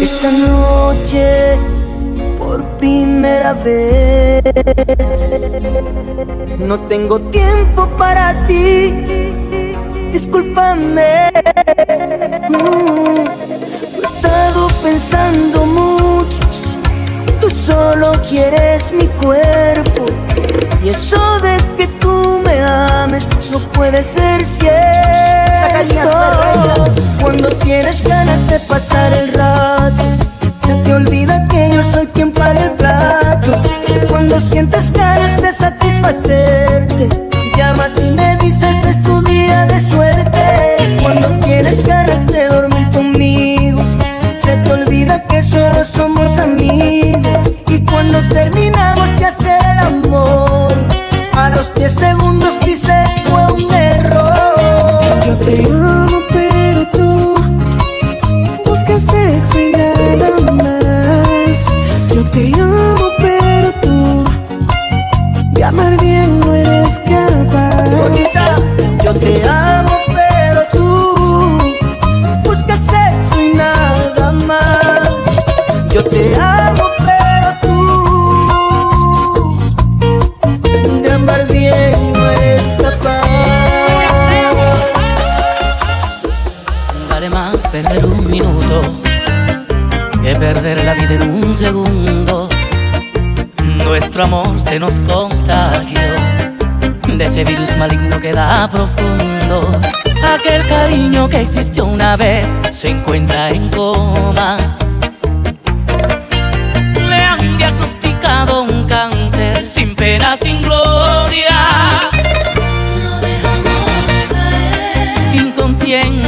Esta noche, por primera vez, no tengo tiempo para ti. Discúlpame. Uh, he estado pensando mucho. Tú solo quieres mi cuerpo. Y eso de que tú me ames no puede ser cierto. Un segundo. Nuestro amor se nos contagió de ese virus maligno que da profundo. Aquel cariño que existió una vez se encuentra en coma. Le han diagnosticado un cáncer sin pena, sin gloria. inconsciente,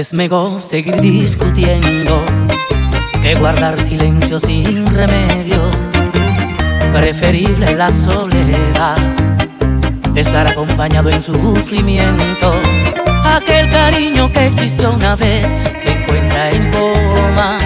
Es mejor seguir discutiendo que guardar silencio sin remedio. Preferible la soledad, estar acompañado en sufrimiento. Aquel cariño que existió una vez se encuentra en coma.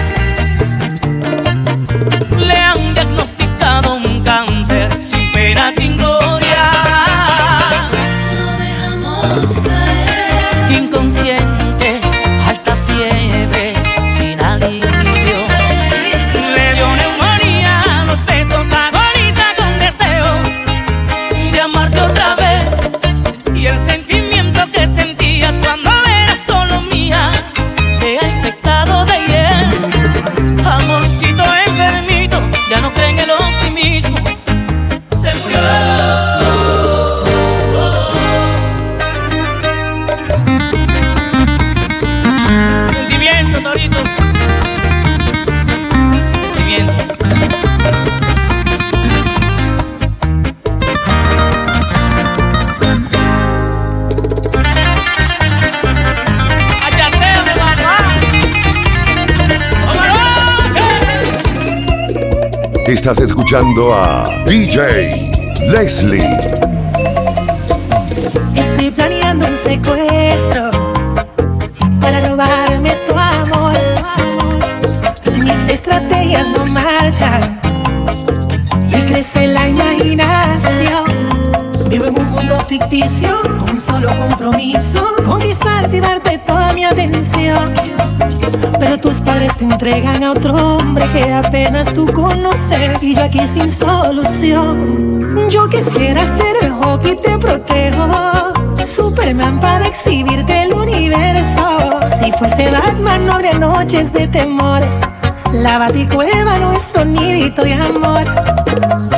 Estás escuchando a DJ Leslie. Estoy planeando un secuestro para robarme tu amor. Mis estrategias no marchan y crece la imaginación. Vivo en un mundo ficticio con un solo compromiso: conquistarte y darte toda mi atención. Pero tus padres te entregan a otro hombre que apenas tú conoces y yo aquí sin solución. Yo quisiera ser el hockey te protejo, Superman para exhibirte el universo. Si fuese Batman no habría noches de temor. La baticueva nuestro nidito de amor.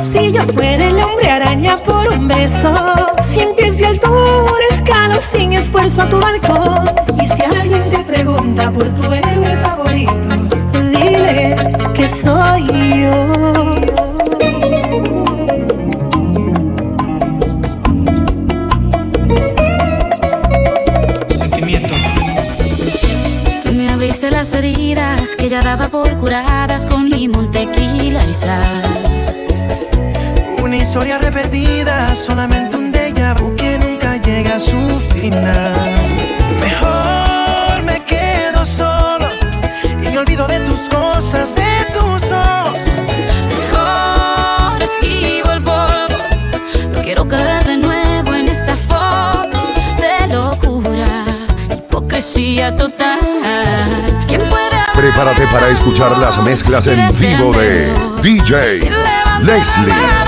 Si yo fuera el hombre araña por un beso, cien pies de altura escalo sin esfuerzo a tu balcón. Para escuchar las mezclas en vivo de DJ Leslie.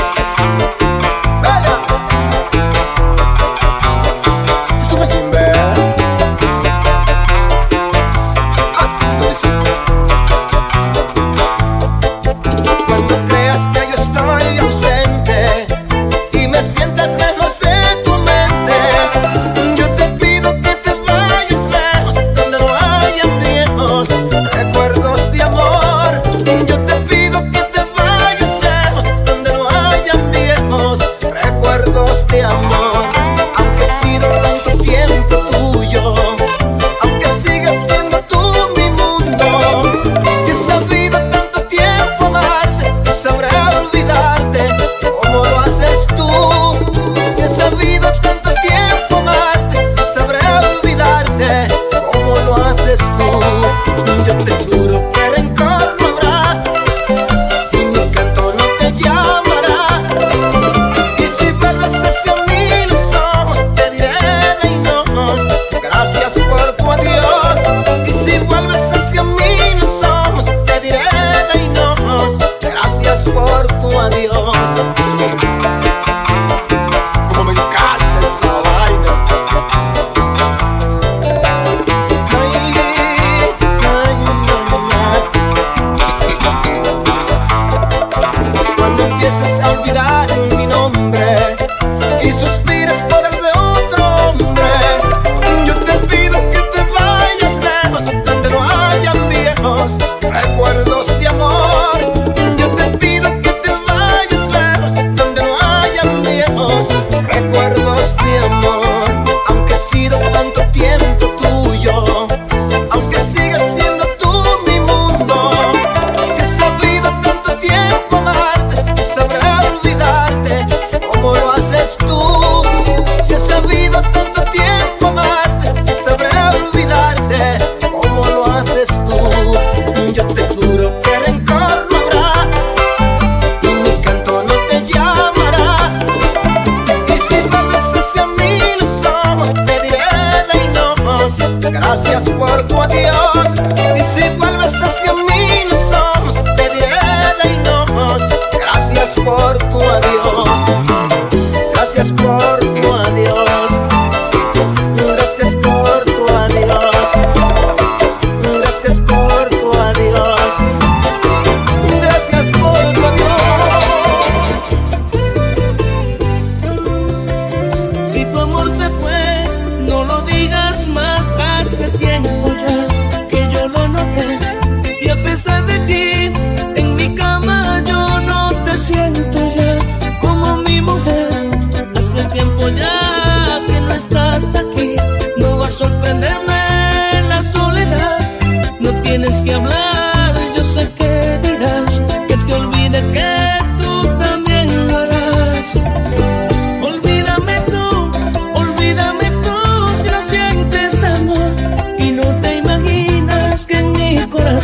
salve essa salve da é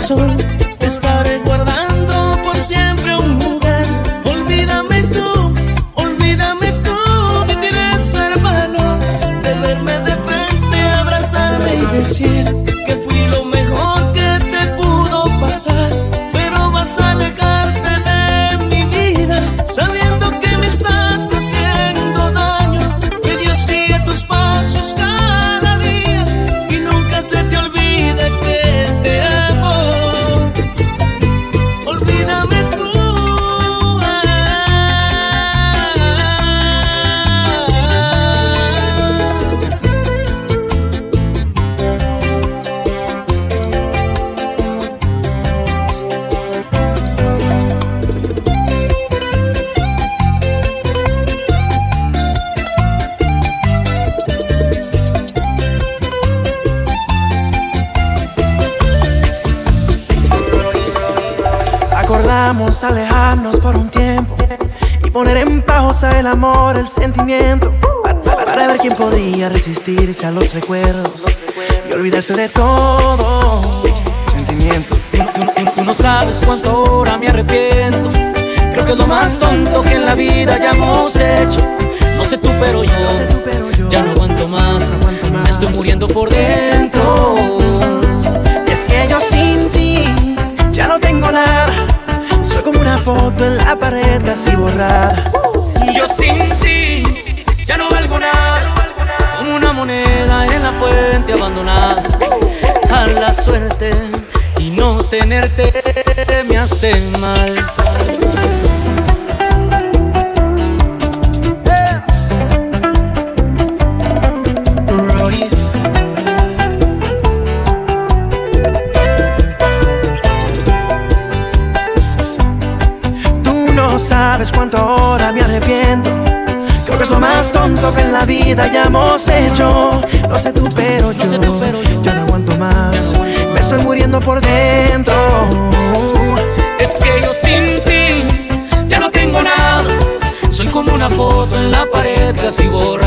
手。Alejarnos por un tiempo y poner en pausa el amor, el sentimiento. Para ver quién podría resistirse a los recuerdos y olvidarse de todo sentimiento. Tú, no sabes cuánto ahora me arrepiento. Creo que es lo más tonto que en la vida ya hemos hecho. No sé tú, pero yo, ya no aguanto más. Me estoy muriendo por dentro. es que yo sin ti ya no tengo nada. Como una foto en la pared casi borrada. Yo sin ti ya no valgo nada. Como una moneda en la fuente abandonada. A la suerte y no tenerte me hace mal. Ahora me arrepiento. Creo que es lo más tonto que en la vida ya hemos hecho. No sé tú, pero yo, ya no aguanto más. Me estoy muriendo por dentro. Es que yo sin ti ya no tengo nada. Soy como una foto en la pared casi borrada.